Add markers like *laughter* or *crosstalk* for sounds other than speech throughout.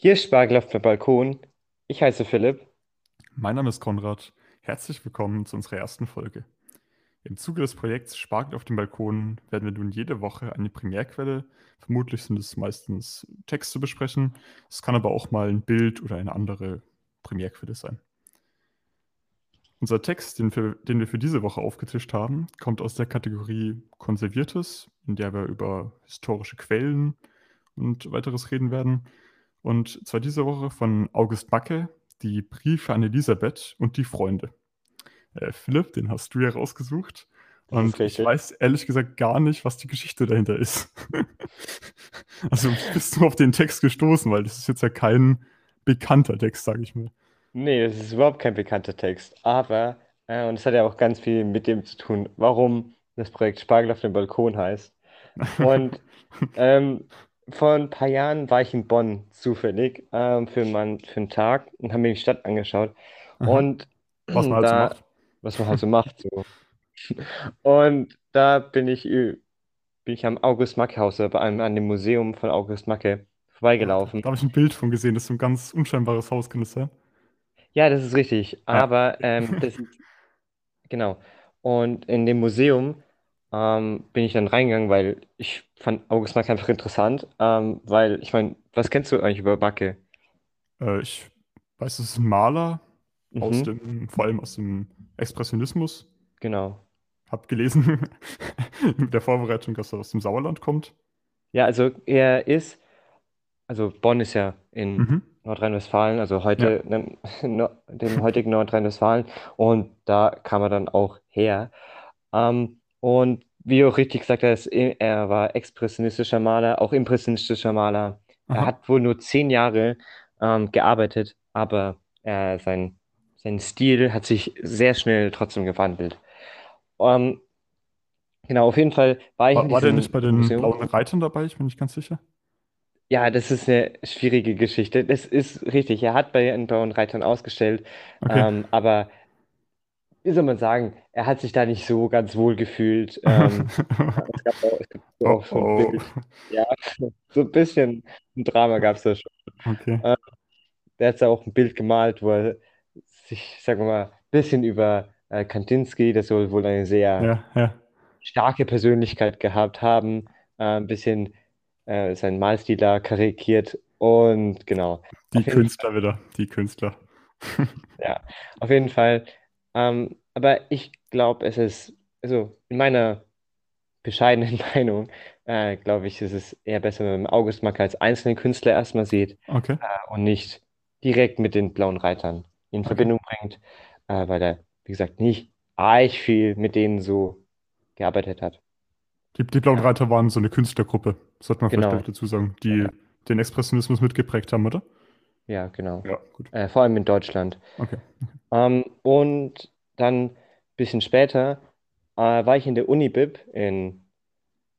Hier ist Spargel auf dem Balkon. Ich heiße Philipp. Mein Name ist Konrad. Herzlich willkommen zu unserer ersten Folge. Im Zuge des Projekts Spargel auf dem Balkon werden wir nun jede Woche eine Primärquelle, vermutlich sind es meistens Texte besprechen. Es kann aber auch mal ein Bild oder eine andere Primärquelle sein. Unser Text, den wir, den wir für diese Woche aufgetischt haben, kommt aus der Kategorie Konserviertes, in der wir über historische Quellen und weiteres reden werden. Und zwar diese Woche von August Macke, die Briefe an Elisabeth und die Freunde. Äh, Philipp, den hast du ja rausgesucht. Und ich weiß ehrlich gesagt gar nicht, was die Geschichte dahinter ist. *laughs* also bist du auf den Text gestoßen, weil das ist jetzt ja kein bekannter Text, sage ich mal. Nee, das ist überhaupt kein bekannter Text. Aber, äh, und es hat ja auch ganz viel mit dem zu tun, warum das Projekt Spargel auf dem Balkon heißt. *laughs* Und ähm, vor ein paar Jahren war ich in Bonn zufällig ähm, für, mein, für einen Tag und habe mir die Stadt angeschaut. Aha. Und Was man halt so da, macht. was man halt so macht, so. *laughs* Und da bin ich, bin ich am August-Macke-Haus, bei einem, an dem Museum von August Macke vorbeigelaufen. Da habe ich ein Bild von gesehen, das ist so ein ganz unscheinbares Haus, kann das sein? Ja, das ist richtig. Ja. Aber ähm, das ist, genau. Und in dem Museum ähm, bin ich dann reingegangen, weil ich fand August Macke einfach interessant. Ähm, weil, ich meine, was kennst du eigentlich über Macke? Äh, ich weiß, es ist ein Maler aus Mhm, dem, vor allem aus dem Expressionismus. genau. Hab gelesen *laughs* in der Vorbereitung, dass er aus dem Sauerland kommt. Ja, also er ist, also Bonn ist ja in Mhm. Nordrhein-Westfalen, also Ja. heute, ne, no, dem heutigen Nordrhein-Westfalen. Und da kam er dann auch her. Ähm, und wie du auch richtig gesagt hast, er er war expressionistischer Maler, auch impressionistischer Maler. Er Aha. hat wohl nur zehn Jahre ähm, gearbeitet, aber äh, sein, sein Stil hat sich sehr schnell trotzdem gewandelt. Ähm, genau, auf jeden Fall war ich War, war der nicht bei den Museum. Blauen Reitern dabei? Ich bin nicht ganz sicher. Ja, das ist eine schwierige Geschichte. Das ist richtig. Er hat bei den Blauen Reitern ausgestellt, Okay. ähm, aber wie soll man sagen, er hat sich da nicht so ganz wohl gefühlt. Ähm, *laughs* auch, Oh so ein oh. Bild. Ja, *laughs* so ein bisschen ein Drama gab es da schon. Okay. Ähm, der hat da auch ein Bild gemalt, wo er sich, sagen wir mal, ein bisschen über äh, Kandinsky, der soll wohl eine sehr Ja, ja. starke Persönlichkeit gehabt haben, äh, ein bisschen äh, seinen Malstil da karikiert und genau. Die Künstler wieder. Die Künstler. *laughs* Ja, auf jeden Fall. Ähm, aber ich glaube, es ist, also in meiner bescheidenen *laughs* Meinung, äh, glaube ich, ist es eher besser, wenn man August Macke als einzelnen Künstler erstmal sieht Okay. äh, und nicht direkt mit den Blauen Reitern in Okay. Verbindung bringt, äh, weil er, wie gesagt, nicht arg viel mit denen so gearbeitet hat. Die, die Blauen Reiter waren so eine Künstlergruppe, sollte man vielleicht genau. gleich dazu sagen, die Ja, den Expressionismus mitgeprägt haben, oder? Ja, genau. Ja, gut. Äh, vor allem in Deutschland. Okay. Ähm, und dann ein bisschen später äh, war ich in der Unibib in,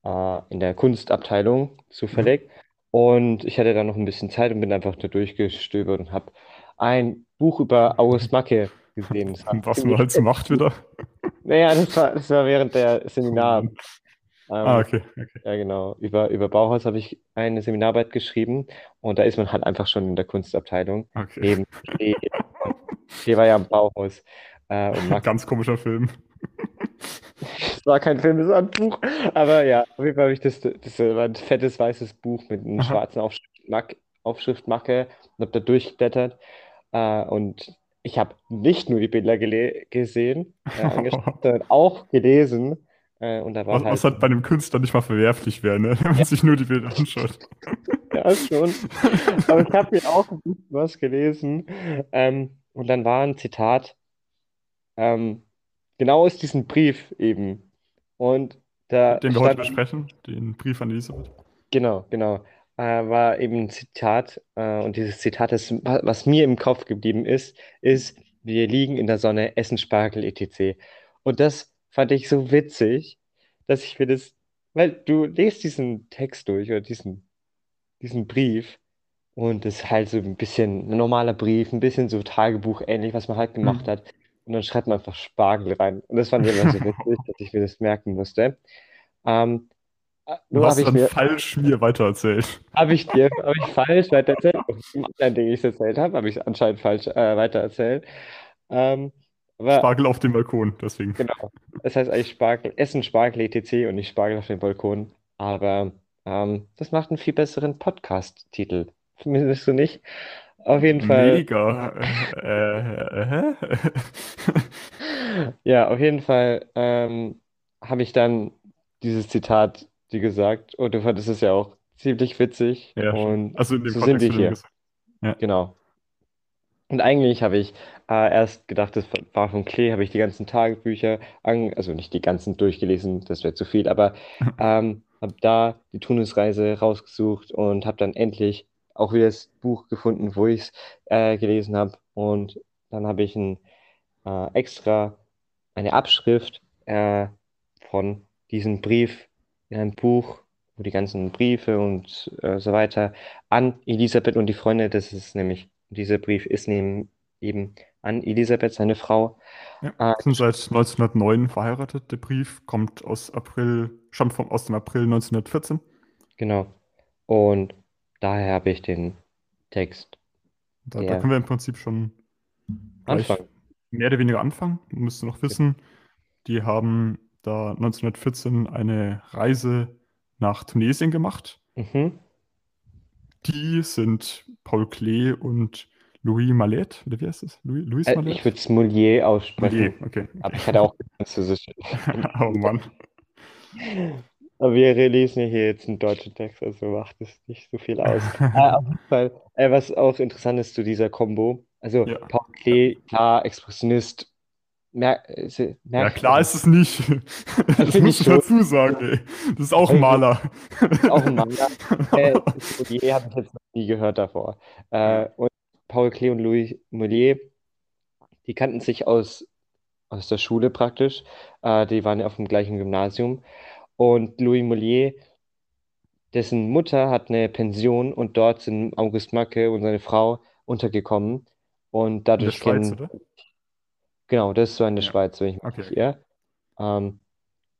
äh, in der Kunstabteilung Mhm. zufällig und ich hatte da noch ein bisschen Zeit und bin einfach da durchgestöbert und habe ein Buch über August Macke gesehen. *laughs* Was man halt so macht wieder. *laughs* Naja, das war, das war während der Seminar. Mann. Ah, Ähm, okay, okay. ja, genau. Über, über Bauhaus habe ich eine Seminararbeit geschrieben und da ist man halt einfach schon in der Kunstabteilung. Okay. Eben, die, die war ja im Bauhaus. Äh, Ganz komischer Film. Es *laughs* war kein Film, es war ein Buch. Aber ja, auf jeden Fall habe ich das, das war ein fettes weißes Buch mit einer Aha. schwarzen Aufschrift, Mac, Aufschriftmacke und habe da durchgeblättert. Äh, und ich habe nicht nur die Bilder gesehen, äh, *laughs* sondern auch gelesen. Äh, und da war Was, was halt, halt bei einem Künstler nicht mal verwerflich wäre, ne? *laughs* wenn man sich nur die Bilder anschaut. *laughs* ja, schon. Aber ich habe mir auch was gelesen. Ähm, und dann war ein Zitat, ähm, genau aus diesem Brief eben. Und da Den wir heute besprechen, den Brief an Elisabeth. Genau, genau. Äh, war eben ein Zitat. Äh, und dieses Zitat, das, wa- was mir im Kopf geblieben ist, ist, wir liegen in der Sonne, essen Spargel, etc. Und das fand ich so witzig, dass ich mir das, weil du liest diesen Text durch oder diesen, diesen Brief und das ist halt so ein bisschen ein normaler Brief, ein bisschen so Tagebuch ähnlich, was man halt gemacht Hm. hat. Und dann schreibt man einfach Spargel rein. Und das fand ich immer so *laughs* witzig, dass ich mir das merken musste. Ähm, Du hast dann mir, falsch mir weitererzählt. Habe ich dir hab ich falsch weitererzählt? Im anderen Ding, ich es erzählt habe, habe ich es anscheinend falsch äh, weitererzählt. Ähm, aber, Spargel auf dem Balkon, deswegen. Genau. Es heißt eigentlich Spargel, Essen Spargel etc. und nicht Spargel auf dem Balkon. Aber ähm, das macht einen viel besseren Podcast-Titel. Findest du nicht? Auf jeden Fall. Mega. Äh, äh, *laughs* ja, auf jeden Fall ähm, habe ich dann dieses Zitat dir gesagt und du fandest es ja auch ziemlich witzig. Ja, und also in dem so sind wir hier. Ja. Genau. Und eigentlich habe ich äh, erst gedacht, das war von Klee, habe ich die ganzen Tagebücher, an, also nicht die ganzen durchgelesen, das wäre zu viel, aber *laughs* ähm, habe da die Tunisreise rausgesucht und habe dann endlich auch wieder das Buch gefunden, wo ich es äh, gelesen habe. Und dann habe ich ein, äh, extra eine Abschrift äh, von diesem Brief in einem Buch, wo die ganzen Briefe und äh, so weiter an Elisabeth und die Freunde, das ist nämlich, dieser Brief ist neben, eben an Elisabeth, seine Frau. Ja, äh, sind seit 1909 verheiratet. Der Brief kommt aus April, stammt vom, aus dem April 1914. Genau. Und daher habe ich den Text. Da, da können wir im Prinzip schon anfangen. Mehr oder weniger anfangen. Du musst noch wissen, die haben da 1914 eine Reise nach Tunesien gemacht. Mhm. Die sind Paul Klee und Louis Mallet, oder wie heißt es? Louis, Louis äh, Ich würde es Moulier aussprechen. Moulier, okay. Aber ich hatte auch Französisch. *laughs* oh Mann. *laughs* Aber wir lesen hier jetzt einen deutschen Text, also macht es nicht so viel aus. *laughs* äh, auf jeden Fall, äh, was auch interessant ist zu dieser Combo, also Ja. Paul Klee, klar, Expressionist, mer äh, Ja, klar ist es nicht. *laughs* Das musst ich dazu sagen, ey. Das ist auch ein Maler. ist auch ein Manga. *laughs* Äh, Moulier habe ich jetzt noch nie gehört davor. Äh, und Paul Klee und Louis Moulier, die kannten sich aus, aus der Schule praktisch. Äh, die waren ja auf dem gleichen Gymnasium. Und Louis Moulier, dessen Mutter hat eine Pension und dort sind August Macke und seine Frau untergekommen. Und In der dadurch Schweiz, kennen, oder? Genau, das ist so in der Ja. Schweiz, wenn ich mich Okay. irre. Ähm,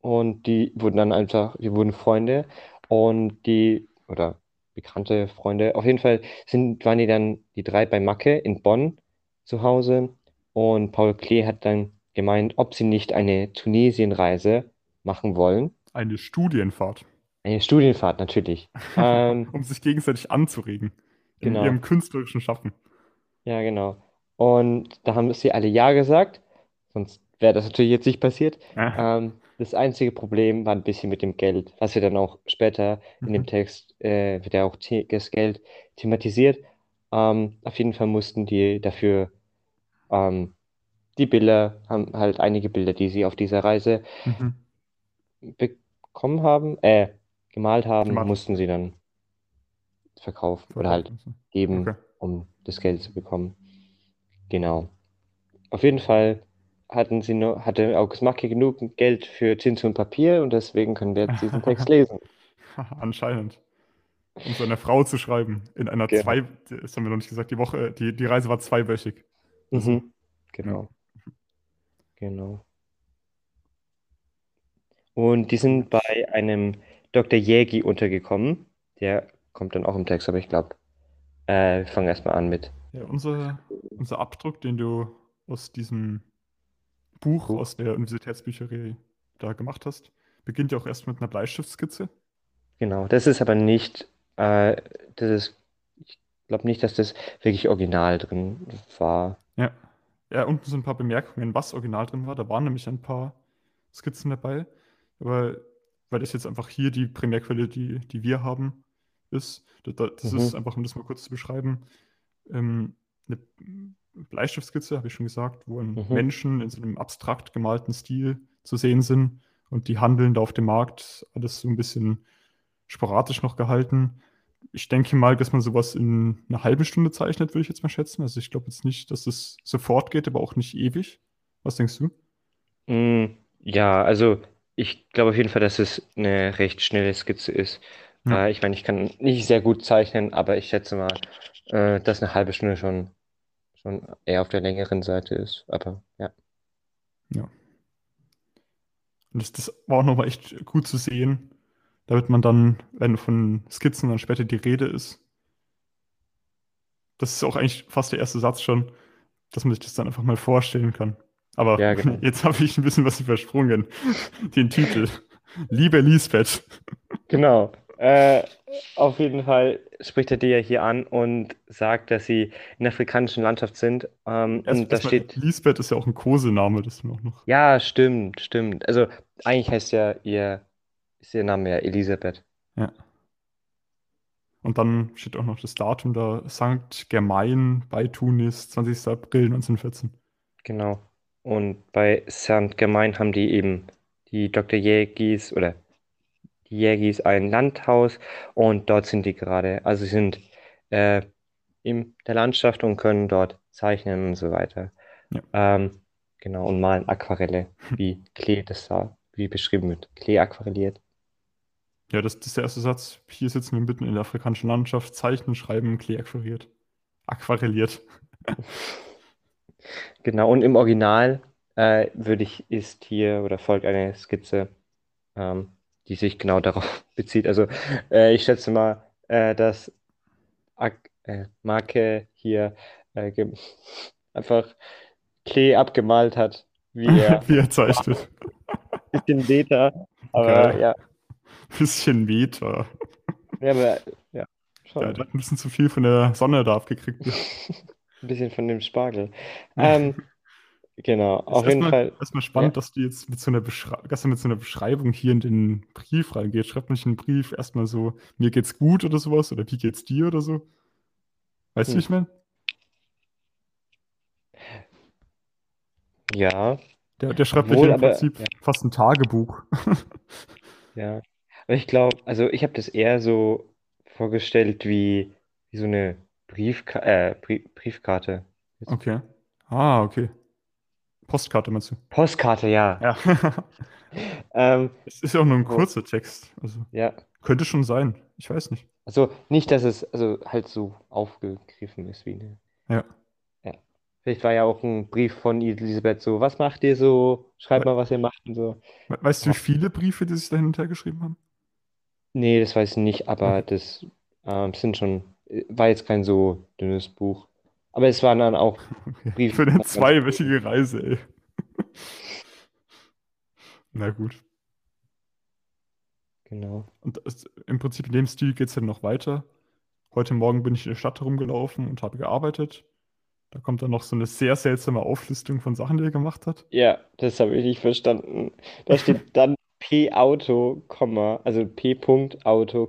und die wurden dann einfach, die wurden Freunde und die, oder bekannte Freunde, auf jeden Fall sind, waren die dann die drei bei Macke in Bonn zu Hause und Paul Klee hat dann gemeint, ob sie nicht eine Tunesienreise machen wollen. Eine Studienfahrt, Eine Studienfahrt natürlich. *laughs* Ähm, um sich gegenseitig anzuregen in genau. ihrem künstlerischen Schaffen. Ja, genau. Und da haben sie alle Ja gesagt, sonst wäre das natürlich jetzt nicht passiert. Äh, Ähm, das einzige Problem war ein bisschen mit dem Geld, was wir dann auch später in dem mhm. Text, äh, wird ja auch das Geld thematisiert. Ähm, auf jeden Fall mussten die dafür ähm, die Bilder, haben halt einige Bilder, die sie auf dieser Reise Mhm. bekommen haben, äh, gemalt haben, Gemacht. mussten sie dann verkaufen oder halt geben, Okay. um das Geld zu bekommen. Genau. Auf jeden Fall hatten sie nur, hatte August Macke genug Geld für Tinte und Papier und deswegen können wir jetzt diesen Text *laughs* lesen. Anscheinend. Um seiner Frau zu schreiben. In einer Genau. zwei, das haben wir noch nicht gesagt, die Woche, die, die Reise war zweiwöchig. Also, Mhm. Genau. Genau. Und die sind bei einem Dr. Jägi untergekommen. Der kommt dann auch im Text, aber ich glaube, äh, wir fangen erstmal an mit ja, unser, unser Abdruck, den du aus diesem Buch, Buch. aus der Universitätsbücherei da gemacht hast, beginnt ja auch erst mit einer Bleistiftskizze. Genau, das ist aber nicht, äh, das ist, ich glaube nicht, dass das wirklich original drin war. Ja. Ja, unten sind ein paar Bemerkungen, was original drin war. Da waren nämlich ein paar Skizzen dabei. Aber weil das jetzt einfach hier die Primärquelle, die, die wir haben, ist, das, das Mhm. ist einfach, um das mal kurz zu beschreiben, ähm, eine Bleistiftskizze, habe ich schon gesagt, wo Mhm. Menschen in so einem abstrakt gemalten Stil zu sehen sind und die handeln da auf dem Markt, alles so ein bisschen sporadisch noch gehalten. Ich denke mal, dass man sowas in einer halben Stunde zeichnet, würde ich jetzt mal schätzen. Also ich glaube jetzt nicht, dass es sofort geht, aber auch nicht ewig. Was denkst du? Mm, ja, also ich glaube auf jeden Fall, dass es eine recht schnelle Skizze ist. Ja. Äh, ich meine, ich kann nicht sehr gut zeichnen, aber ich schätze mal, äh, dass eine halbe Stunde schon, schon eher auf der längeren Seite ist. Aber ja. Ja. Und das, das war auch nochmal echt gut zu sehen, damit man dann, wenn von Skizzen dann später die Rede ist, das ist auch eigentlich fast der erste Satz schon, dass man sich das dann einfach mal vorstellen kann. Aber Ja, genau. *laughs* jetzt habe ich ein bisschen was übersprungen. *laughs* Den Titel. Liebe Lisbeth. Genau. Äh, auf jeden Fall spricht er die ja hier an und sagt, dass sie in der afrikanischen Landschaft sind. Ähm, Erst, und da steht, Lisbeth ist ja auch ein Kosename, das noch noch. ja, stimmt, stimmt. Also eigentlich heißt ja ihr, ist ihr Name ja Elisabeth. Ja. Und dann steht auch noch das Datum da, St. Germain bei Tunis, 20. April 1914. Genau. Und bei Saint-Germain haben die eben die Dr. Jägis oder Jägis ein Landhaus und dort sind die gerade. Also sie sind äh, in der Landschaft und können dort zeichnen und so weiter. Ja. Ähm, genau, und malen Aquarelle, *laughs* wie Klee das da, wie beschrieben wird. Klee aquarelliert. Ja, das, das ist der erste Satz. Hier sitzen wir mitten in der afrikanischen Landschaft, zeichnen, schreiben, Klee aquarelliert. Aquarelliert. *laughs* Genau, und im Original äh, würde ich, ist hier oder folgt eine Skizze, ähm, die sich genau darauf *laughs* bezieht. Also äh, ich schätze mal, äh, dass Ak äh, Marke hier äh, *laughs* einfach Klee abgemalt hat, wie er *laughs* Wie er zeichnet. ein bisschen Beta, aber Geil. ja, Bisschen Meter. ja, aber ja, Ja, schon der hat ein bisschen zu viel von der Sonne da abgekriegt. ein bisschen von dem Spargel. Ähm, genau, Ist auf jeden erstmal, Fall, erstmal spannend, ja. dass du jetzt mit so einer Beschrei dass du mit so einer Beschreibung hier in den Brief reingehst. Schreibt nicht in den Brief erstmal so, mir geht's gut oder sowas oder wie geht's dir oder so. Weißt du, Hm. wie ich meine? ja, Der, der schreibt obwohl, im aber Prinzip ja. fast ein Tagebuch. *laughs* Ja, aber ich glaube, also ich habe das eher so vorgestellt wie, wie so eine Briefka äh, Brie Briefkarte. Okay. Ah, okay. Postkarte meinst du? Postkarte, ja. Ja. *laughs* Ähm, Es ist ja auch nur ein kurzer Text. Also ja, könnte schon sein. Ich weiß nicht. also nicht, dass es also halt so aufgegriffen ist wie eine. Ja. Ja. Vielleicht war ja auch ein Brief von Elisabeth so, was macht ihr so? Schreibt We mal, was ihr macht und so. we- weißt du, wie viele Briefe die sich da hin und her geschrieben haben? Nee, das weiß ich nicht, aber Okay. das ähm, sind schon, war jetzt kein so dünnes Buch. Aber es waren dann auch. *laughs* Briefe, Für eine zweiwöchige Reise, ey. *laughs* Na gut. genau. Und das, im Prinzip in dem Stil geht es dann noch weiter. Heute Morgen bin ich in der Stadt herumgelaufen und habe gearbeitet. Da kommt dann noch so eine sehr seltsame Auflistung von Sachen, die er gemacht hat. Ja, das habe ich nicht verstanden. Da steht *laughs* dann P-Auto, also P-Punkt-Auto,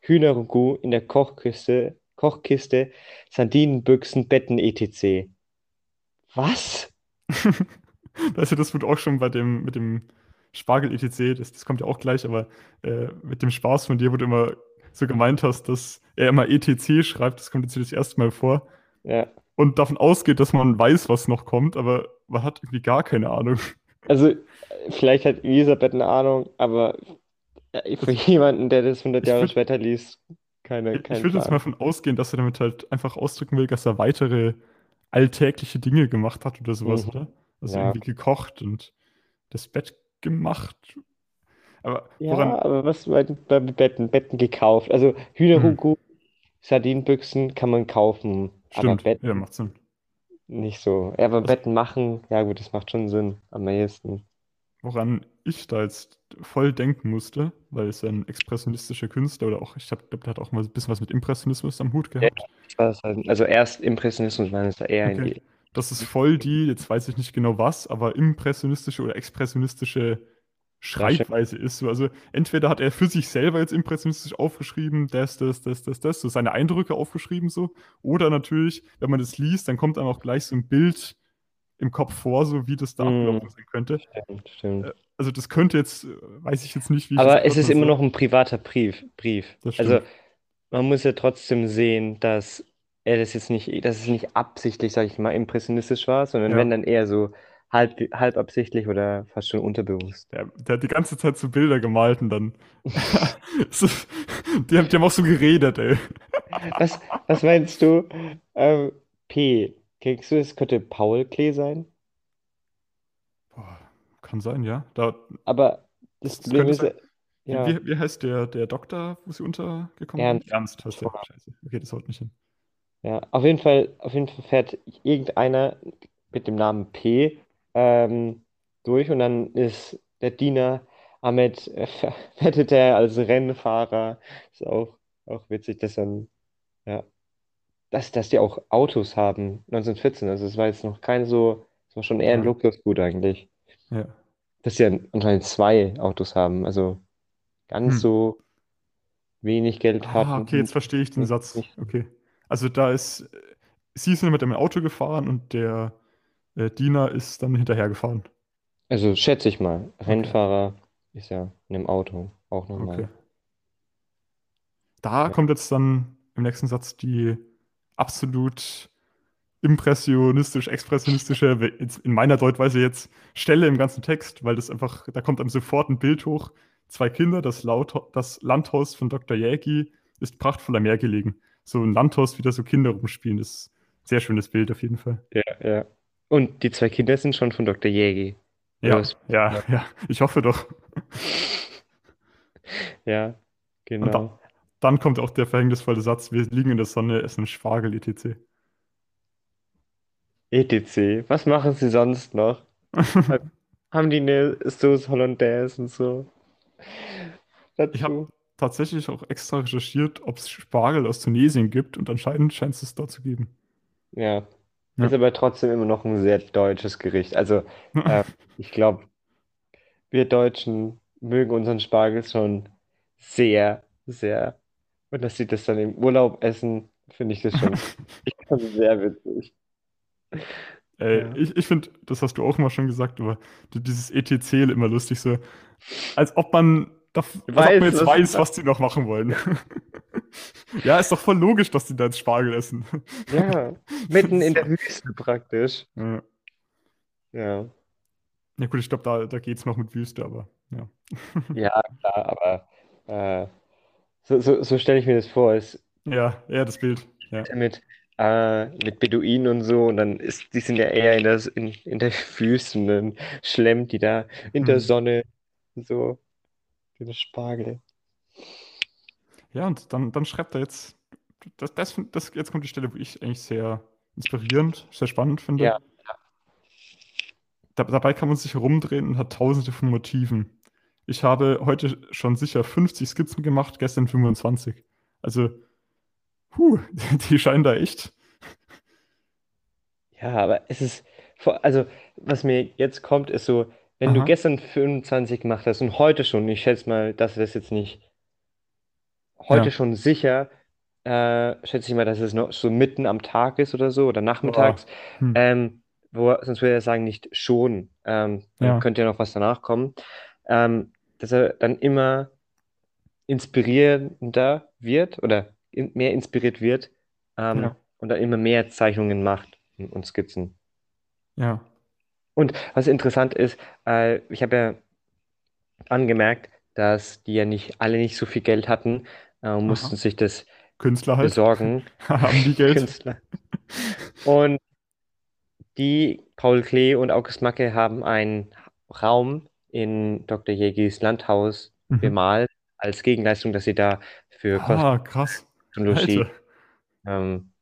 Hühnerragout in der Kochkiste, Kochkiste, Sardinenbüchsen, Betten, etc. Was? *laughs* Also das wird auch schon bei dem, mit dem Spargel etc., das, das kommt ja auch gleich, aber äh, mit dem Spaß von dir, wo du immer so gemeint hast, dass er immer etc schreibt, das kommt jetzt hier das erste Mal vor. Ja, Und davon ausgeht, dass man weiß, was noch kommt, aber man hat irgendwie gar keine Ahnung. also vielleicht hat Elisabeth eine Ahnung, aber äh, für jemanden, der das 100 ich Jahre später liest, keine, ich kein würd jetzt mal davon ausgehen, dass er damit halt einfach ausdrücken will, dass er weitere alltägliche Dinge gemacht hat oder sowas, Mhm. oder? Also Ja. irgendwie gekocht und das Bett gemacht. Aber Ja, woran, aber was bei, bei Betten? Betten gekauft. Also hm, Hühnerragout, Sardinenbüchsen kann man kaufen, aber stimmt, ja, Betten macht Sinn. nicht so. Ja, aber Also, Betten machen, ja gut, das macht schon Sinn am ehesten. Woran ich da jetzt voll denken musste, weil es ja ein expressionistischer Künstler oder auch, ich glaube, der hat auch mal ein bisschen was mit Impressionismus am Hut Ja, gehabt. es halt. Also erst Impressionismus, dann ist er eher in Okay. die. Das ist voll die, jetzt weiß ich nicht genau was, aber impressionistische oder expressionistische Ja. Schreibweise ist so. Also entweder hat er für sich selber jetzt impressionistisch aufgeschrieben, das, das, das, das, das, so seine Eindrücke aufgeschrieben so. Oder natürlich, wenn man das liest, dann kommt einem auch gleich so ein Bild im Kopf vor, so wie das da Hm, abgelaufen sein könnte. stimmt, stimmt. Äh, Also das könnte jetzt, äh, weiß ich jetzt nicht, wie Aber es ist immer soll. noch ein privater Brief, Brief. Also man muss ja trotzdem sehen, dass er das jetzt nicht, dass es nicht absichtlich, sag ich mal, impressionistisch war, sondern wenn Ja. dann eher so halb, halb absichtlich oder fast schon unterbewusst. Der, der hat die ganze Zeit so Bilder gemalt und dann. *laughs* Die, haben, die haben auch so geredet, ey. Was, was meinst du? Ähm, P. Kriegst du, es könnte Paul Klee sein? Boah, kann sein, ja. Da, Aber das das, ist, sein. Wie, Ja, wie, wie heißt der, der Doktor, wo sie untergekommen Ernst. Ernst heißt der. Scheiße. Okay, das haut nicht hin. Ja, auf jeden Fall, auf jeden Fall fährt irgendeiner mit dem Namen P ähm, durch und dann ist der Diener Ahmed, äh, *laughs* wettet er als Rennfahrer. Ist auch, auch witzig, dass dann, ja, dass, dass die auch Autos haben, 1914. Also es war jetzt noch keine so, es war schon eher ein Ja. Luxusgut eigentlich. Ja. Dass sie dann anscheinend zwei Autos haben, also ganz Hm. so wenig Geld Ah, hatten. okay, jetzt verstehe ich den Nicht- Satz. nicht- Okay. Also da ist, äh, sie sind mit dem Auto gefahren und der äh, Diener ist dann hinterher gefahren. Also schätze ich mal, Rennfahrer ist ja in einem Auto auch normal. Okay. Da Ja. kommt jetzt dann im nächsten Satz die absolut impressionistisch, expressionistische, in meiner Deutweise jetzt Stelle im ganzen Text, weil das einfach, da kommt einem sofort ein Bild hoch. Zwei Kinder, das, Laut, das Landhaus von Dr. Jägi ist prachtvoll am Meer gelegen. So ein Landhaus, wie da so Kinder rumspielen, das ist ein sehr schönes Bild auf jeden Fall. Ja, ja. Und die zwei Kinder sind schon von Dr. Jägi. Ja, was- ja, ja, ich hoffe doch. Ja, Und genau. da, dann kommt auch der verhängnisvolle Satz, wir liegen in der Sonne, essen Spargel, etc. ETC. Was machen sie sonst noch? *laughs* Haben die eine Sauce Hollandaise und so? Ich habe Dazu? tatsächlich auch extra recherchiert, ob es Spargel aus Tunesien gibt und anscheinend scheint es es da zu geben. Ja. Ja. Ist aber trotzdem immer noch ein sehr deutsches Gericht. Also, *laughs* äh, ich glaube, wir Deutschen mögen unseren Spargel schon sehr, sehr. Und dass sie das dann im Urlaub essen, finde ich das schon *laughs* schon sehr witzig. Ey, Ja. ich, ich finde, das hast du auch mal schon gesagt, aber die- dieses ETC immer lustig, so als ob man, da, als ob man Weiß, jetzt was- weiß, was die noch machen wollen. *laughs* Ja, ist doch voll logisch, dass die da jetzt Spargel essen. Ja, *laughs* mitten in der Wüste praktisch. Ja, Ja. ja gut, ich glaube, da, da geht es noch mit Wüste, aber ja. Ja, klar, aber äh, so, so, so stelle ich mir das vor. Es Ja, ja, das Bild. Ja. mit, äh, mit Beduinen und so und dann ist, die sind ja eher in der, in, in der Wüste und dann schlemmt die da in der Mhm. Sonne so den Spargel. Ja, und dann, dann schreibt er jetzt, das, das, das, jetzt kommt die Stelle, wo ich eigentlich sehr inspirierend, sehr spannend finde. Ja. Da, dabei kann man sich herumdrehen und hat tausende von Motiven. Ich habe heute schon sicher 50 Skizzen gemacht, gestern 25. Also, puh, *laughs* die scheinen da echt. Ja, aber es ist, also was mir jetzt kommt, ist so, wenn du Aha. gestern 25 gemacht hast und heute schon, ich schätze mal, dass das jetzt nicht, heute Ja. schon sicher, äh, schätze ich mal, dass es noch so mitten am Tag ist oder so oder nachmittags, Hm. ähm, wo, sonst würde er sagen, nicht schon, ähm, Ja. könnte ja noch was danach kommen, ähm, dass er dann immer inspirierender wird oder in, mehr inspiriert wird ähm, Ja. und dann immer mehr Zeichnungen macht und, Skizzen. Ja. Und was interessant ist, äh, ich habe ja angemerkt, dass die ja nicht alle nicht so viel Geld hatten äh, und mussten Aha. sich das Künstler halt. besorgen, *laughs* Haben die Geld? Künstler. Und die, Paul Klee und August Macke, haben einen Raum in Dr. Jägis Landhaus Mhm. bemalt, als Gegenleistung, dass sie da für Ah, krass. Kosmologie Alter, ähm,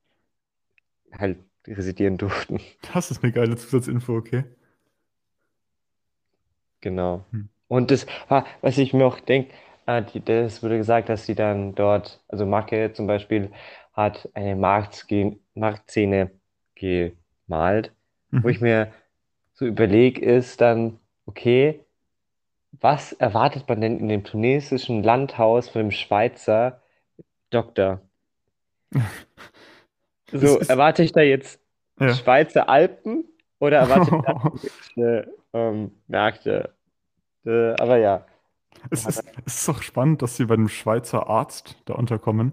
halt residieren durften. das ist eine geile Zusatzinfo, okay. Genau. Hm. Und das war, was ich mir auch denke, die, das wurde gesagt, dass sie dann dort, also Macke zum Beispiel, hat eine Marktszene, gemalt, wo ich Mhm. mir so überlege, ist dann, okay, was erwartet man denn in dem tunesischen Landhaus von dem Schweizer Doktor? *laughs* So, ist- erwarte ich da jetzt Ja. Schweizer Alpen oder erwarte ich da *laughs* ähm, Märkte? Äh, aber ja. Es ist, es ist auch spannend, dass sie bei einem Schweizer Arzt da unterkommen,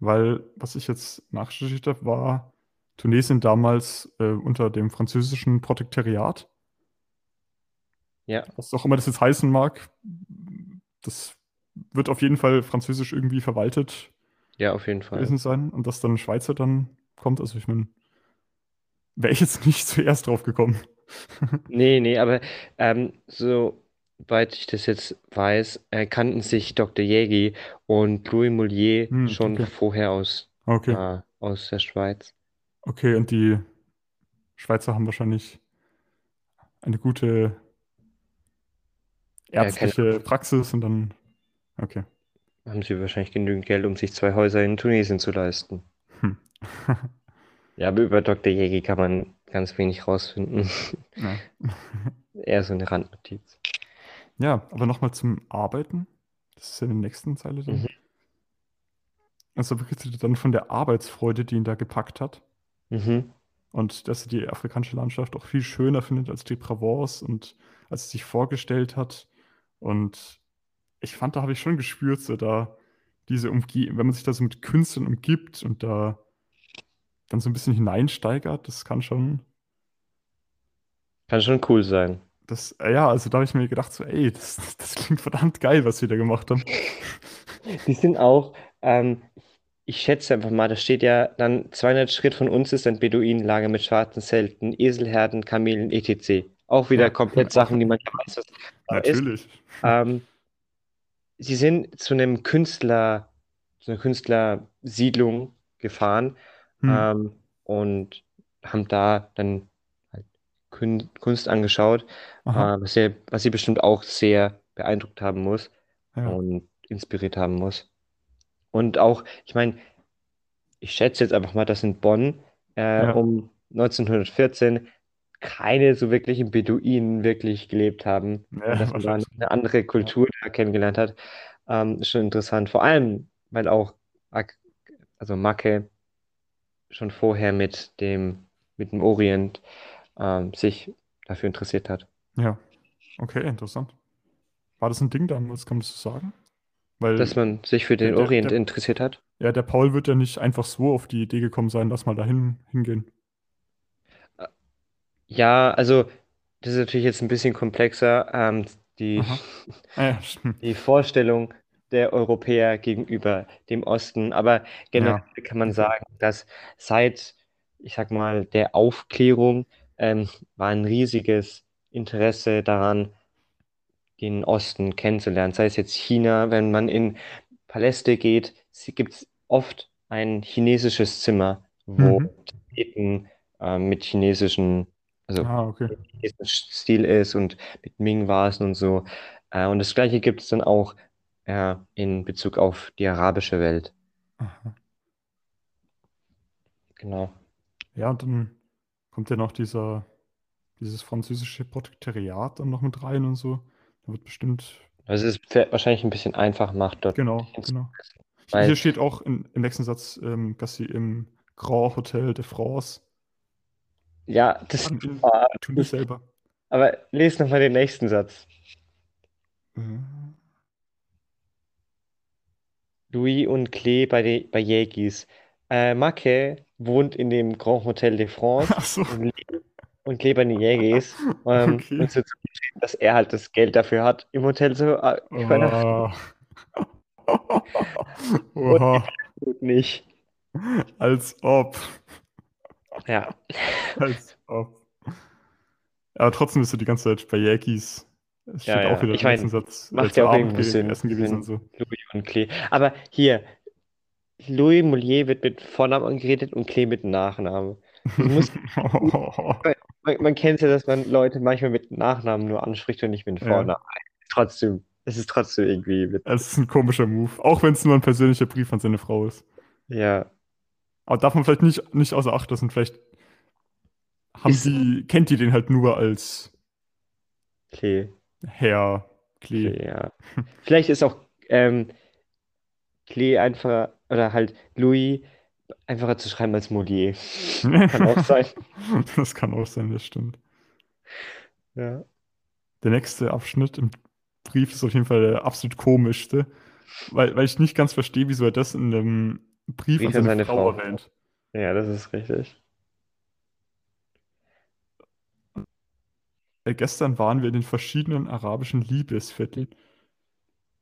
weil was ich jetzt nachrecherchiert habe, war Tunesien damals äh, unter dem französischen Protektoriat. Ja. Was auch immer das jetzt heißen mag, das wird auf jeden Fall französisch irgendwie verwaltet Ja, auf jeden Fall. gewesen sein und dass dann Schweizer dann kommt. Also ich meine, wäre ich jetzt *laughs* nicht zuerst drauf gekommen. *laughs* Nee, nee, aber ähm, so soweit ich das jetzt weiß, kannten sich Dr. Jägi und Louis Moulier Hm, schon okay. vorher aus, Okay. äh, aus der Schweiz. Okay, und die Schweizer haben wahrscheinlich eine gute ärztliche Praxis und dann. Okay. haben sie wahrscheinlich genügend Geld, um sich zwei Häuser in Tunesien zu leisten. Hm. *laughs* Ja, aber über Dr. Jägi kann man ganz wenig rausfinden. Ja. *laughs* Eher so eine Randnotiz. Ja, aber nochmal zum Arbeiten. Das ist ja in der nächsten Zeile dann. Mhm. Also berichtet er dann von der Arbeitsfreude, die ihn da gepackt hat. Mhm. Und dass er die afrikanische Landschaft auch viel schöner findet als die Provence und als er sich vorgestellt hat. Und ich fand, da habe ich schon gespürt, so da diese Umgebung, wenn man sich da so mit Künstlern umgibt und da dann so ein bisschen hineinsteigert, das kann schon, Kann schon cool sein. das, äh, ja, also da habe ich mir gedacht, so, ey, das, *laughs* das klingt verdammt geil, was wir da gemacht haben. *laughs* Die sind auch, ähm, ich schätze einfach mal, da steht ja dann 200 Schritt von uns ist ein Beduinenlager mit schwarzen Zelten, Eselherden, Kamelen, etc. Auch wieder Ja, komplett Sachen, die man nicht weiß, was da ist. Natürlich. Ähm, sie sind zu einem Künstler, zu einer Künstlersiedlung gefahren Hm. ähm, und haben da dann halt Kün Kunst angeschaut, äh, was sie, was sie bestimmt auch sehr beeindruckt haben muss Ja. und inspiriert haben muss. Und auch, ich meine, ich schätze jetzt einfach mal, dass in Bonn äh, Ja. um 1914 keine so wirklichen Beduinen wirklich gelebt haben Ja, dass man da wahrscheinlich eine andere Kultur da kennengelernt hat. Ähm, ist schon interessant. Vor allem, weil auch also Macke schon vorher mit dem, mit dem Orient ähm, sich dafür interessiert hat. Ja. Okay, interessant. War das ein Ding damals, kann man das so sagen? Weil, Dass man sich für den der- der- Orient der- interessiert hat. ja, der Paul wird ja nicht einfach so auf die Idee gekommen sein, lass mal dahin hingehen. Ja, also das ist natürlich jetzt ein bisschen komplexer. Ähm, die. *laughs* Ah, ja, die Vorstellung der Europäer gegenüber dem Osten. Aber generell kann man sagen, dass seit, ich sag mal, der Aufklärung ähm, war ein riesiges Interesse daran, den Osten kennenzulernen. Sei es jetzt China, wenn man in Paläste geht, gibt es oft ein chinesisches Zimmer, wo Mhm. Tapeten ähm, mit chinesischen, also Ah, okay. Stil ist und mit Ming-Vasen und so. Äh, und das Gleiche gibt es dann auch äh, in Bezug auf die arabische Welt. Aha. Genau. Ja, und dann kommt ja noch dieser, dieses französische Protektoriat dann noch mit rein und so. Da wird bestimmt, Also es ist wahrscheinlich ein bisschen einfach macht dort. genau, genau. Hier steht auch in, im nächsten Satz, ähm, dass sie im Grand Hotel de France Ja, das an in war. Selber. Aber lese nochmal den nächsten Satz. Mhm. Louis und Klee bei, de, bei Jägis. Äh, Macke wohnt in dem Grand Hotel de France so. und, Lee- und Klee bei den Jägis. Ähm, *laughs* Okay. Und so dass er halt das Geld dafür hat, im Hotel zu äh, übernachten. Oh. *laughs* Oha. und nicht. Als ob. Ja. *laughs* Als ob. Aber trotzdem bist du die ganze Zeit bei Yankees. Es steht Ja, ja. auch wieder Ich mein, Satz. macht ja auch Abend irgendwie Sinn, Essen gewesen und so. Louis und Klee. Aber hier, Louis Moulier wird mit Vornamen angeredet und Klee mit Nachnamen. muss- *laughs* Man, man kennt ja, dass man Leute manchmal mit Nachnamen nur anspricht und nicht mit Ja. Vornamen. Trotzdem, es ist trotzdem irgendwie. Es ist ein komischer Move. Auch wenn es nur ein persönlicher Brief an seine Frau ist. Ja, Aber darf man vielleicht nicht, nicht außer Acht lassen. Vielleicht haben Ist- die, kennt die den halt nur als Klee. Herr Klee. Klee, ja. Vielleicht ist auch ähm, Klee einfacher, oder halt Louis einfacher zu schreiben als Moulier. *laughs* Kann auch sein. Das kann auch sein, das stimmt. Ja. Der nächste Abschnitt im Brief ist auf jeden Fall der absolut komischste, weil, weil ich nicht ganz verstehe, wieso er das in einem Brief, Brief an seine seine Frau Frau. erwähnt. ja, das ist richtig. Äh, Gestern waren wir in den verschiedenen arabischen Liebesvierteln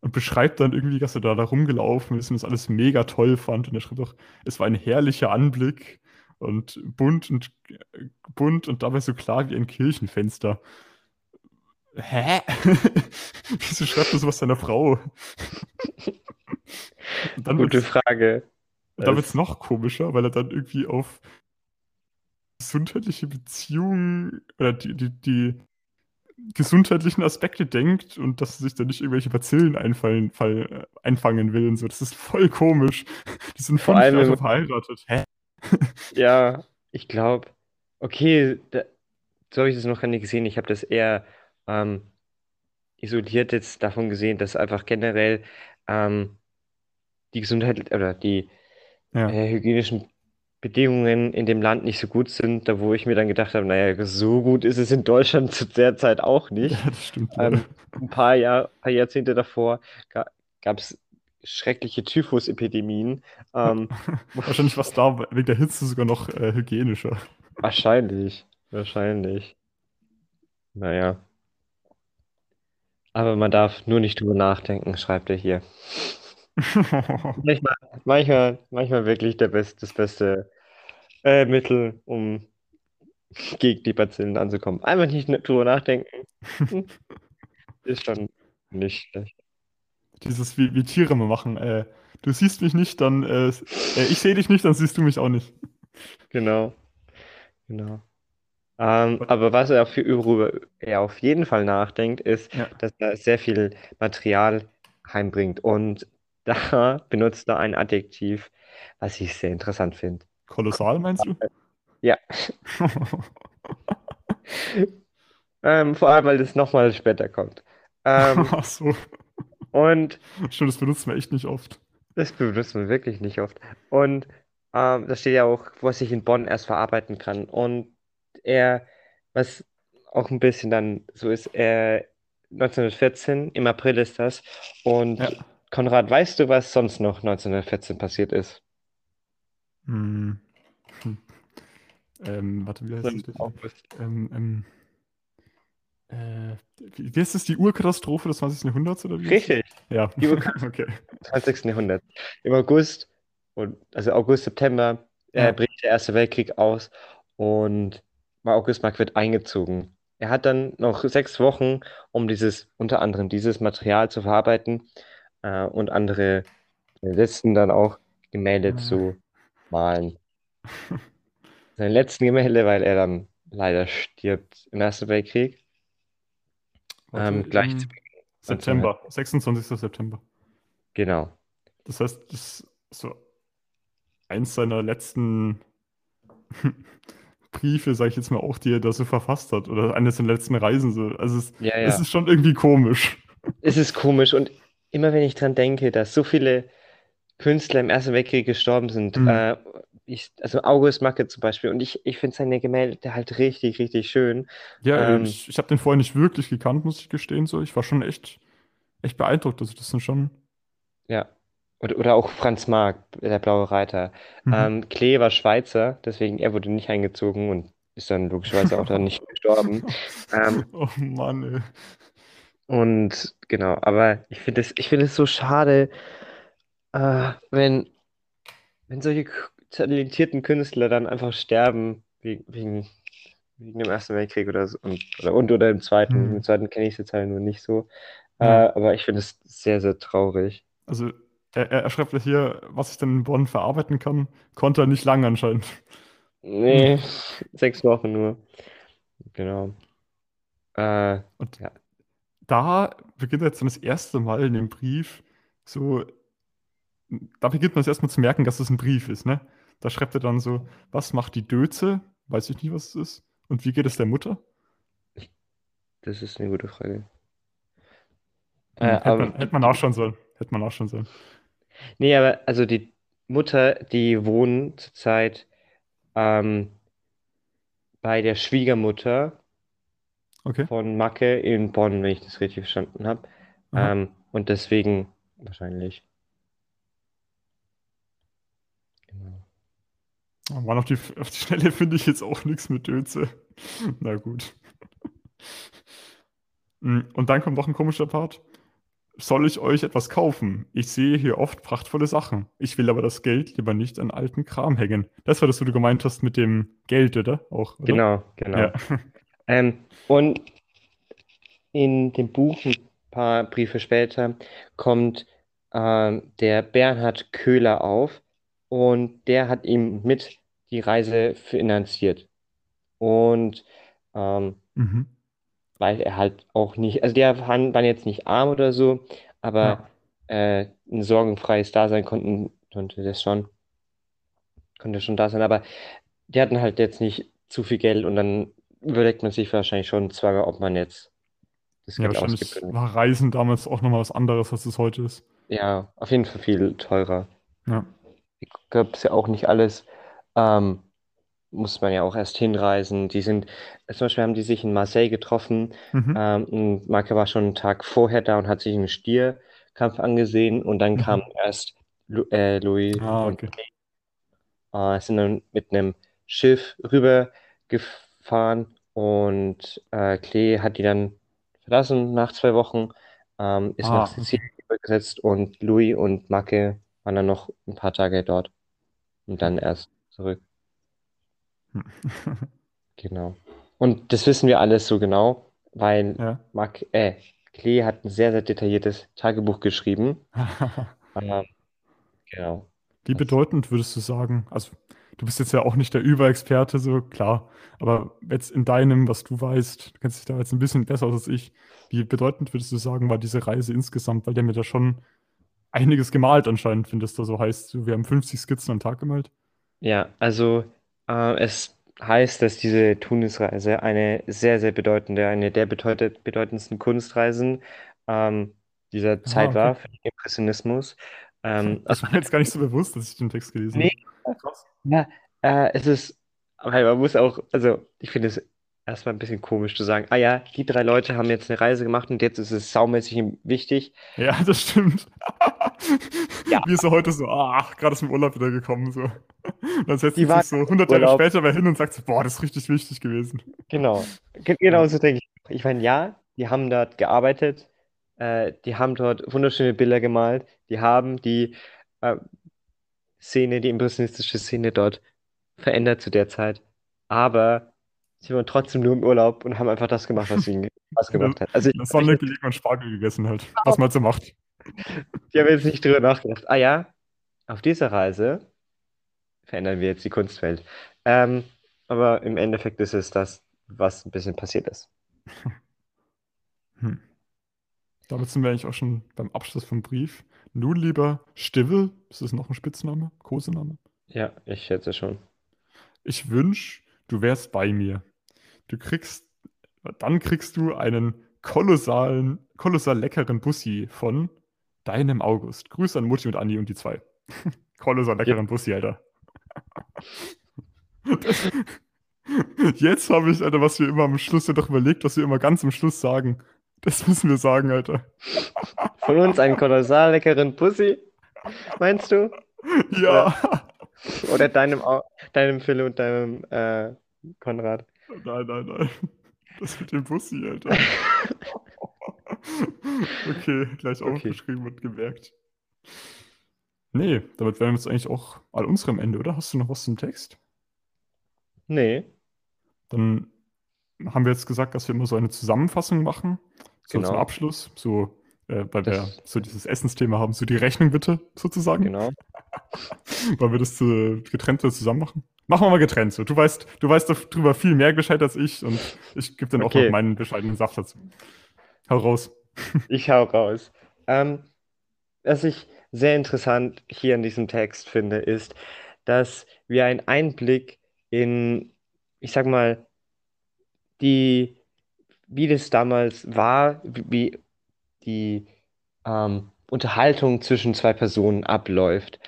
und beschreibt dann irgendwie, dass er da, da rumgelaufen ist und das alles mega toll fand. Und er schreibt auch, es war ein herrlicher Anblick und bunt und äh, bunt und dabei so klar wie ein Kirchenfenster. Hä? *laughs* Wieso schreibt er sowas seiner Frau? *laughs* Gute Frage. Und dann Das- wird's noch komischer, weil er dann irgendwie auf gesundheitliche Beziehungen oder die, die, die gesundheitlichen Aspekte denkt und dass sich da nicht irgendwelche Bazillen einfallen, fall, äh, einfangen will und so. Das ist voll komisch. *laughs* Die sind fünf allem, verheiratet. Hä? *laughs* Ja, ich glaube, okay, da, so habe ich das noch gar nicht gesehen. Ich habe das eher ähm, isoliert jetzt davon gesehen, dass einfach generell ähm, die Gesundheit oder die Ja. äh, hygienischen Bedingungen in dem Land nicht so gut sind, da wo ich mir dann gedacht habe, naja, so gut ist es in Deutschland *laughs* zu der Zeit auch nicht. Ja, das stimmt. Ähm, ein paar Jahr, paar Jahrzehnte davor ga, gab es schreckliche Typhus-Epidemien. Ähm, *laughs* Wahrscheinlich war es da wegen der Hitze sogar noch äh, hygienischer. wahrscheinlich, wahrscheinlich. Naja. Aber man darf nur nicht drüber nachdenken, schreibt er hier. Manchmal, manchmal, manchmal wirklich der best, das beste äh, Mittel, um gegen die Bazillen anzukommen. Einfach nicht drüber nachdenken. *laughs* Ist schon nicht schlecht. Dieses, wie, wie Tiere mal machen. Äh, du siehst mich nicht, dann äh, äh, ich sehe dich nicht, dann siehst du mich auch nicht. Genau. Genau. Ähm, aber was er, für, worüber er auf jeden Fall nachdenkt, ist, Ja. dass er sehr viel Material heimbringt. Und da benutzt er ein Adjektiv, was ich sehr interessant finde. Kolossal meinst du? Ja. *laughs* Ähm, vor allem, weil das nochmal später kommt. Ähm, *laughs* Ach so. und Stimmt, das benutzt man echt nicht oft. das benutzt man wirklich nicht oft. Und ähm, da steht ja auch, was ich in Bonn erst verarbeiten kann. Und er, was auch ein bisschen dann so ist, er 1914, im April ist das. Und Ja. Konrad, weißt du, was sonst noch 1914 passiert ist? Hm. Hm. Ähm, warte, wie heißt das? Ähm, ähm, äh, wie, wie heißt das, die Urkatastrophe des 20. Jahrhunderts oder wie? Richtig, Ja, Die Urkatastrophe. *laughs* okay. 20. Jahrhundert. Im August, und, also August, September, äh, Ja. bricht der Erste Weltkrieg aus und August Mark wird eingezogen. Er hat dann noch sechs Wochen, um dieses, unter anderem dieses Material zu verarbeiten äh, und andere letzten dann auch Gemälde Ah. zu malen. Seine letzten Gemälde, weil er dann leider stirbt im Ersten Weltkrieg. Ähm, gleich zu September, 26. September. Genau. Das heißt, das ist so eins seiner letzten *laughs* Briefe, sage ich jetzt mal auch, die er da so verfasst hat. Oder eines seiner letzten Reisen. So. Also es, Ja, es ja. ist schon irgendwie komisch. Es ist komisch und immer wenn ich dran denke, dass so viele Künstler im Ersten Weltkrieg gestorben sind, Mhm. äh, ich, also August Macke zum Beispiel, und ich, ich finde seine Gemälde halt richtig, richtig schön. Ja, Ähm, ich, ich habe den vorher nicht wirklich gekannt, muss ich gestehen. So. Ich war schon echt, echt beeindruckt. Also das sind schon. Ja. Oder, oder auch Franz Marc, der Blaue Reiter. Mhm. Ähm, Klee war Schweizer, deswegen er wurde nicht eingezogen und ist dann logischerweise auch dann nicht *laughs* gestorben. Ähm, oh Mann, ey. Und genau, aber ich finde es, ich finde es so schade, äh, wenn, wenn solche talentierten Künstler dann einfach sterben wegen, wegen, wegen dem Ersten Weltkrieg oder so und oder, und oder im Zweiten. Hm. Im Zweiten kenne ich es jetzt halt nur nicht so. Äh, Ja. aber ich finde es sehr, sehr traurig. Also er, er schreibt hier, was ich dann in Bonn verarbeiten kann, konnte er nicht lang anscheinend. Nee, *laughs* sechs Wochen nur. Genau. Äh, Und Ja. Da beginnt er jetzt dann das erste Mal in dem Brief so, da beginnt man es erstmal zu merken, dass es ein Brief ist, ne? Da schreibt er dann so, was macht die Döze? Weiß ich nicht, was es ist. Und wie geht es der Mutter? das ist eine gute Frage. Hm, Äh, hätte, aber man, hätte man nachschauen sollen. Hätte man nachschauen sollen. Nee, aber also die Mutter, die wohnen zurzeit ähm, bei der Schwiegermutter Okay. von Macke in Bonn, wenn ich das richtig verstanden habe. Ähm, und deswegen wahrscheinlich. Genau. Mann, auf die, auf die Schnelle finde ich jetzt auch nichts mit Döze. *laughs* Na gut. Mm, Und dann kommt noch ein komischer Part. Soll ich euch etwas kaufen? Ich sehe hier oft prachtvolle Sachen. Ich will aber das Geld lieber nicht an alten Kram hängen. Das war das, was du gemeint hast mit dem Geld, oder? Auch, oder? Genau, genau. Ja. *laughs* Ähm, und in dem Buch, ein paar Briefe später, kommt ähm, der Bernhard Köhler auf und der hat ihm mit die Reise finanziert. Und ähm, Mhm. weil er halt auch nicht, also der waren, waren jetzt nicht arm oder so, aber Ja. äh, ein sorgenfreies Dasein konnten, konnte das schon, konnte schon da sein, aber die hatten halt jetzt nicht zu viel Geld und dann überlegt man sich wahrscheinlich schon zwar, ob man jetzt das Ja, Geld ausgibt wahrscheinlich oder nicht. war Reisen damals auch nochmal was anderes, als es heute ist. Ja, auf jeden Fall viel teurer. Ja. Gab es ja auch nicht alles. Ähm, muss man ja auch erst hinreisen. Die sind, zum Beispiel haben die sich in Marseille getroffen. Mhm. Ähm, und Marke war schon einen Tag vorher da und hat sich einen Stierkampf angesehen. Und dann Mhm. kamen erst Lu äh, Louis Ah, und okay. äh, sind dann mit einem Schiff rübergefahren. Und äh, Klee hat die dann verlassen nach zwei Wochen, ähm, ist nach Ah, okay. Sizilien übergesetzt und Louis und Marke waren dann noch ein paar Tage dort und dann erst zurück. *laughs* Genau. Und das wissen wir alles so genau, weil Ja. Mark, äh, Klee hat ein sehr, sehr detailliertes Tagebuch geschrieben. *laughs* Ähm, genau. Wie bedeutend würdest du sagen? Also, du bist jetzt ja auch nicht der Überexperte, so klar. Aber jetzt in deinem, was du weißt, du kennst dich da jetzt ein bisschen besser aus als ich. Wie bedeutend würdest du sagen, war diese Reise insgesamt? Weil der mir da schon einiges gemalt anscheinend, findest du so heißt. Wir haben 50 Skizzen am Tag gemalt. ja, also äh, es heißt, dass diese Tunisreise eine sehr, sehr bedeutende, eine der bedeutet, bedeutendsten Kunstreisen ähm, dieser Ah, Zeit okay. war für den Impressionismus. Ähm, Das war mir jetzt gar nicht so bewusst, dass ich den Text gelesen nee, habe. Krass. Ja, äh, es ist, weil man muss auch, also ich finde es erstmal ein bisschen komisch zu sagen, ah ja, die drei Leute haben jetzt eine Reise gemacht und jetzt ist es saumäßig wichtig. Ja, das stimmt. Ja, *laughs* Wie ist er heute so, ach, gerade aus dem Urlaub wieder gekommen, so. Dann setzt die sich so im 100 Jahre Urlaub. später mal hin und sagt so, boah, das ist richtig wichtig gewesen. Genau. Ge- Ja. Genauso denke ich. Ich meine, ja, die haben dort gearbeitet, äh, die haben dort wunderschöne Bilder gemalt, die haben die äh, Szene, die impressionistische Szene dort verändert zu der Zeit. Aber sie waren trotzdem nur im Urlaub und haben einfach das gemacht, was ihnen *laughs* Spaß gemacht hat. Also ich, Sonne gelegen und Spargel gegessen halt. Was man so macht. ich habe jetzt nicht drüber nachgedacht. Ah ja, auf dieser Reise verändern wir jetzt die Kunstwelt. Ähm, aber im Endeffekt ist es das, was ein bisschen passiert ist. *laughs* Hm. Damit sind wir eigentlich auch schon beim Abschluss vom Brief. Nun lieber Stivel, ist das noch ein Spitzname? Kosename? Ja, ich schätze schon. Ich wünsch, du wärst bei mir. Du kriegst, dann kriegst du einen kolossalen, kolossal leckeren Bussi von deinem August. Grüße an Mutti und Andi und die zwei. *laughs* kolossal leckeren Bussi, Alter. Das, *laughs* jetzt habe ich, Alter, was wir immer am Schluss ja doch überlegt, was wir immer ganz am Schluss sagen. Das müssen wir sagen, Alter. Von uns einen kolossal leckeren Pussy, meinst du? Ja. Oder deinem, Au- deinem Phil und deinem äh, Konrad? Nein, nein, nein. Das mit dem Bussi, Alter. Okay, gleich Okay. aufgeschrieben und gemerkt. Nee, damit wären wir jetzt eigentlich auch an unserem Ende, oder? Hast du noch was zum Text? Nee, Dann haben wir jetzt gesagt, dass wir immer so eine Zusammenfassung machen, so Genau. zum Abschluss, so, äh, weil wir Das- so dieses Essensthema haben, so die Rechnung bitte, sozusagen. genau. *laughs* Wollen wir das äh, getrennt zusammen machen? Machen wir mal getrennt so. Du weißt, du weißt darüber viel mehr Bescheid als ich und ich gebe dann auch Okay. noch meinen bescheidenen Saft dazu. Hau raus. *laughs* Ich hau raus. Ähm, was ich sehr interessant hier in diesem Text finde, ist, dass wir einen Einblick in, ich sag mal, die, wie das damals war, wie die ähm, Unterhaltung zwischen zwei Personen abläuft.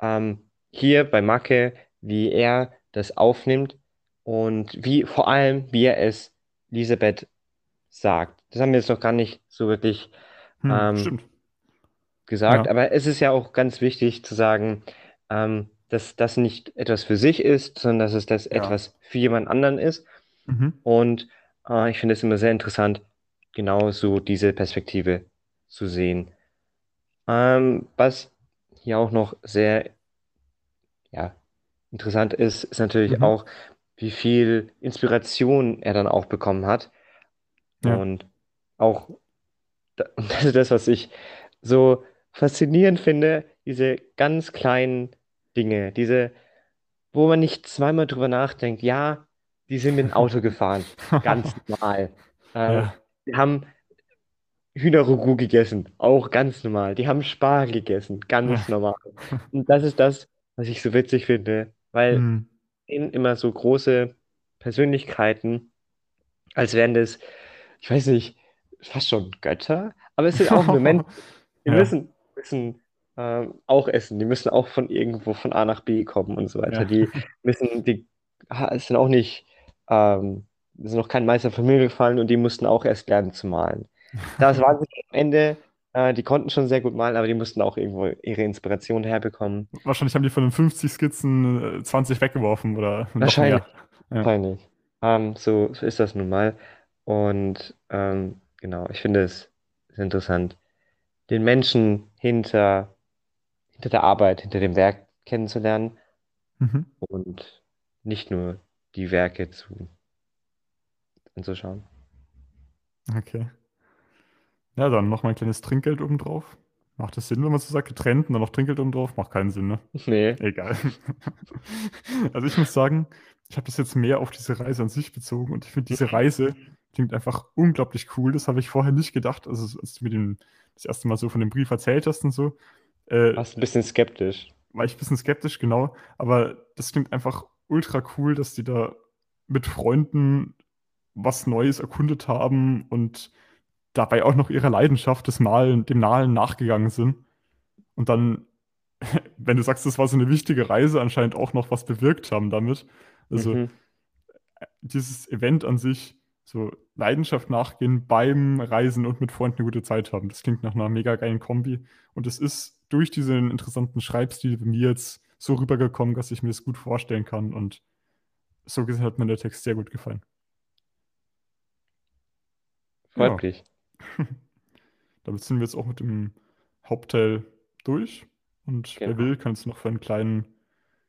Ähm, hier bei Macke, wie er das aufnimmt und wie vor allem, wie er es Elisabeth sagt. Das haben wir jetzt noch gar nicht so wirklich Hm, Ähm, gesagt, Ja. aber es ist ja auch ganz wichtig zu sagen, ähm, dass das nicht etwas für sich ist, sondern dass es das Ja. etwas für jemand anderen ist. Mhm. Und ich finde es immer sehr interessant, genau so diese Perspektive zu sehen. Ähm, was hier auch noch sehr ja, interessant ist, ist natürlich Mhm. auch, wie viel Inspiration er dann auch bekommen hat. Ja. Und auch, *laughs* ist das, was ich so faszinierend finde, diese ganz kleinen Dinge, diese, wo man nicht zweimal drüber nachdenkt, ja, die sind mit dem Auto *laughs* gefahren, ganz normal. *laughs* Äh, Ja. die haben Hühnerrogout gegessen, auch ganz normal. Die haben Spargel gegessen, ganz Ja. normal. Und das ist das, was ich so witzig finde, weil Hm. sehen immer so große Persönlichkeiten, als wären das, ich weiß nicht, fast schon Götter, aber es sind auch nur Menschen. *laughs* Die Ja. müssen, müssen ähm, auch essen, die müssen auch von irgendwo von A nach B kommen und so weiter. Ja. Die müssen, die ha- sind auch nicht, ähm, sind noch kein Meister vom Himmel gefallen und die mussten auch erst lernen zu malen. Das waren sie am Ende, äh, die konnten schon sehr gut malen, aber die mussten auch irgendwo ihre Inspiration herbekommen. Wahrscheinlich haben die von den 50 Skizzen äh, 20 weggeworfen oder Wahrscheinlich. Ja. Wahrscheinlich. Ähm, so, so ist das nun mal. Und ähm, genau, ich finde es ist interessant, den Menschen hinter, hinter der Arbeit, hinter dem Werk kennenzulernen Mhm. und nicht nur die Werke zu anzuschauen. Okay. Ja, dann noch mal ein kleines Trinkgeld obendrauf. Macht das Sinn, wenn man so sagt, getrennt und dann noch Trinkgeld obendrauf? Macht keinen Sinn, ne? *laughs* Nee. Egal. *laughs* Also ich muss sagen, ich habe das jetzt mehr auf diese Reise an sich bezogen und ich finde, diese Reise klingt einfach unglaublich cool. Das habe ich vorher nicht gedacht. Also als du mir den, das erste Mal so von dem Brief erzählt hast und so, äh, Warst ein bisschen skeptisch. war ich ein bisschen skeptisch, genau. Aber das klingt einfach ultra cool, dass die da mit Freunden was Neues erkundet haben und dabei auch noch ihrer Leidenschaft des Malen, dem Malen nachgegangen sind. Und dann, *laughs* wenn du sagst, das war so eine wichtige Reise, anscheinend auch noch was bewirkt haben damit. Also Mhm. dieses Event an sich, so Leidenschaft nachgehen beim Reisen und mit Freunden eine gute Zeit haben. Das klingt nach einer mega geilen Kombi. Und es ist durch diesen interessanten Schreibstil bei mir jetzt so rübergekommen, dass ich mir das gut vorstellen kann. Und so gesehen hat mir der Text sehr gut gefallen. Freut Ja. mich. *laughs* Damit sind wir jetzt auch mit dem Hauptteil durch. Und wer Genau. will, kann jetzt noch für einen kleinen,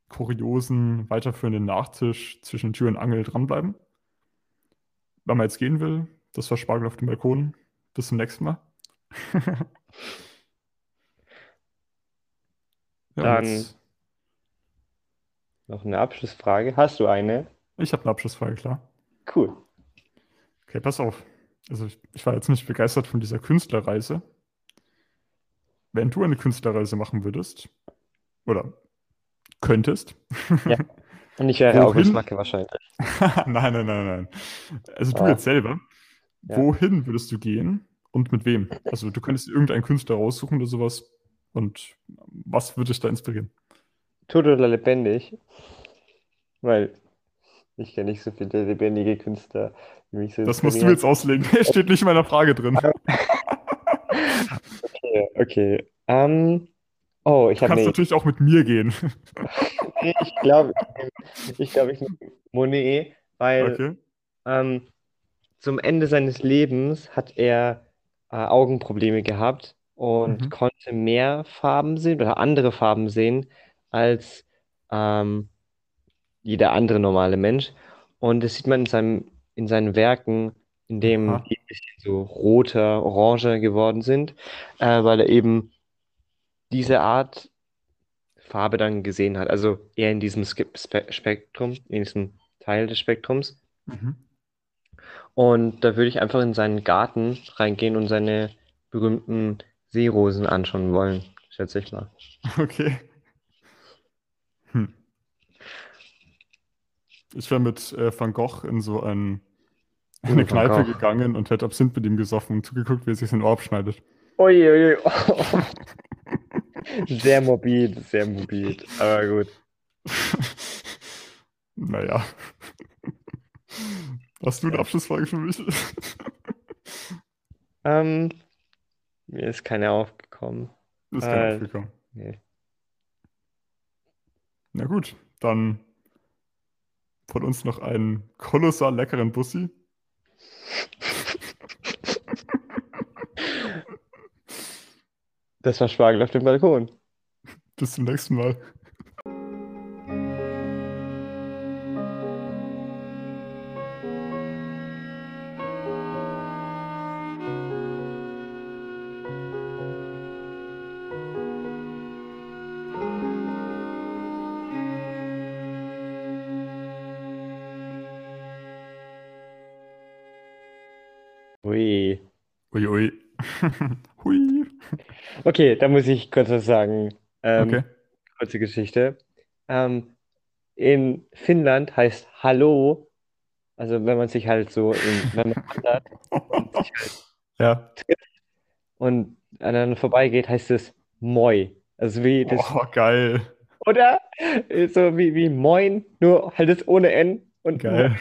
kuriosen, weiterführenden Nachtisch zwischen Tür und Angel dranbleiben. Wenn man jetzt gehen will, das war Spargel auf dem Balkon. Bis zum nächsten Mal. *laughs* Ja, Dann- jetzt, Noch eine Abschlussfrage. Hast du eine? ich habe eine Abschlussfrage, klar. Cool. Okay, pass auf. Also ich, ich war jetzt nicht begeistert von dieser Künstlerreise. Wenn du eine Künstlerreise machen würdest, oder könntest, Ja. Und ich wäre? August Macke wahrscheinlich. *laughs* nein, nein, nein, nein. Also du Ah. jetzt selber, Ja. wohin würdest du gehen und mit wem? Also du könntest irgendeinen Künstler raussuchen oder sowas und was würde dich da inspirieren? Tot oder lebendig? Weil ich kenne nicht so viele lebendige Künstler, die mich so Das musst du jetzt auslegen. *laughs* Steht nicht in meiner Frage drin. Okay, okay. Ähm, oh, ich Du habe kannst nee, natürlich auch mit mir gehen. *laughs* ich glaube, ich glaube, ich nehme Monet, weil Okay. ähm, zum Ende seines Lebens hat er äh, Augenprobleme gehabt und Mhm. konnte mehr Farben sehen oder andere Farben sehen als ähm, jeder andere normale Mensch. Und das sieht man in seinem, in seinen Werken, in dem die ein bisschen so roter, oranger geworden sind, äh, weil er eben diese Art Farbe dann gesehen hat. Also eher in diesem Spe Spektrum, in diesem Teil des Spektrums. Mhm. Und da würde ich einfach in seinen Garten reingehen und seine berühmten Seerosen anschauen wollen, schätze ich mal. *laughs* Okay. Ich wäre mit äh, Van Gogh in so ein, *laughs* Oh, eine Van Kneipe gegangen und hätte Absinth mit ihm gesoffen und zugeguckt, wie er sich sein Ohr abschneidet. Uiuiui. *laughs* Sehr morbid, sehr morbid, aber gut. *laughs* Naja. Hast du eine Ja. Abschlussfrage für mich? Ähm, mir ist keine aufgekommen. Ist keine Äh, aufgekommen. Nee. Na gut, dann von uns noch einen kolossal leckeren Bussi. Das war Spargel auf dem Balkon. Bis zum nächsten Mal. *laughs* Hui. Okay, da muss ich kurz was sagen. Ähm, Okay. kurze Geschichte. Ähm, in Finnland heißt Hallo, also wenn man sich halt so, in, wenn man wandert *laughs* und sich halt Ja. und aneinander vorbeigeht, heißt es Moi. Also wie das, Oh, geil. oder? So wie, wie Moin, nur halt das ohne N und Geil.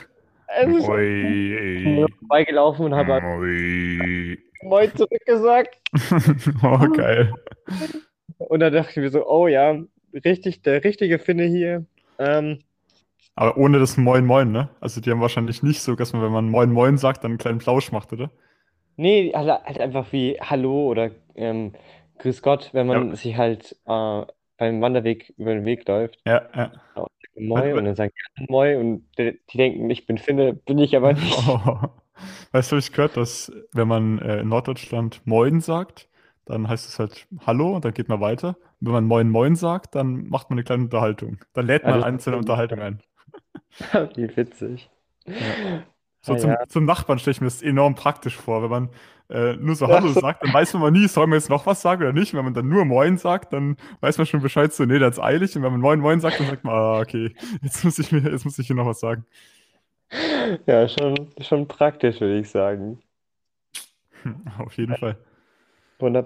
Also ich bin vorbeigelaufen und habe Ui. Moin zurückgesagt. *laughs* Oh, geil. Und dann dachte ich mir so, oh ja, richtig, der richtige Finne hier. Ähm, Aber ohne das Moin Moin, ne? Also die haben wahrscheinlich nicht so, dass man, wenn man Moin Moin sagt, dann einen kleinen Plausch macht, oder? nee, halt, halt einfach wie Hallo oder ähm, Grüß Gott, wenn man Ja. sich halt äh, beim Wanderweg über den Weg läuft. Ja, ja. Moi und dann sagen die Moi und die, die denken, ich bin Finne, bin ich aber nicht. *laughs* Oh. Weißt du, habe ich gehört, dass wenn man äh, in Norddeutschland Moin sagt, dann heißt es halt Hallo und dann geht man weiter. Und wenn man Moin Moin sagt, dann macht man eine kleine Unterhaltung. Dann lädt Ja, man eine einzelne Unterhaltung ein. *laughs* Wie witzig. So Ah, zum, ja. zum Nachbarn stelle ich mir das enorm praktisch vor. Wenn man äh, nur so *laughs* Ja, Hallo so- sagt, dann weiß man mal nie, soll man jetzt noch was sagen oder nicht. Wenn man dann nur Moin sagt, dann weiß man schon Bescheid, so, nee, das ist eilig. Und wenn man Moin Moin sagt, dann sagt man, ah, okay, jetzt muss ich mir, jetzt muss ich hier noch was sagen. Ja, schon, schon praktisch, würde ich sagen. *laughs* Auf jeden Fall. Wunderbar.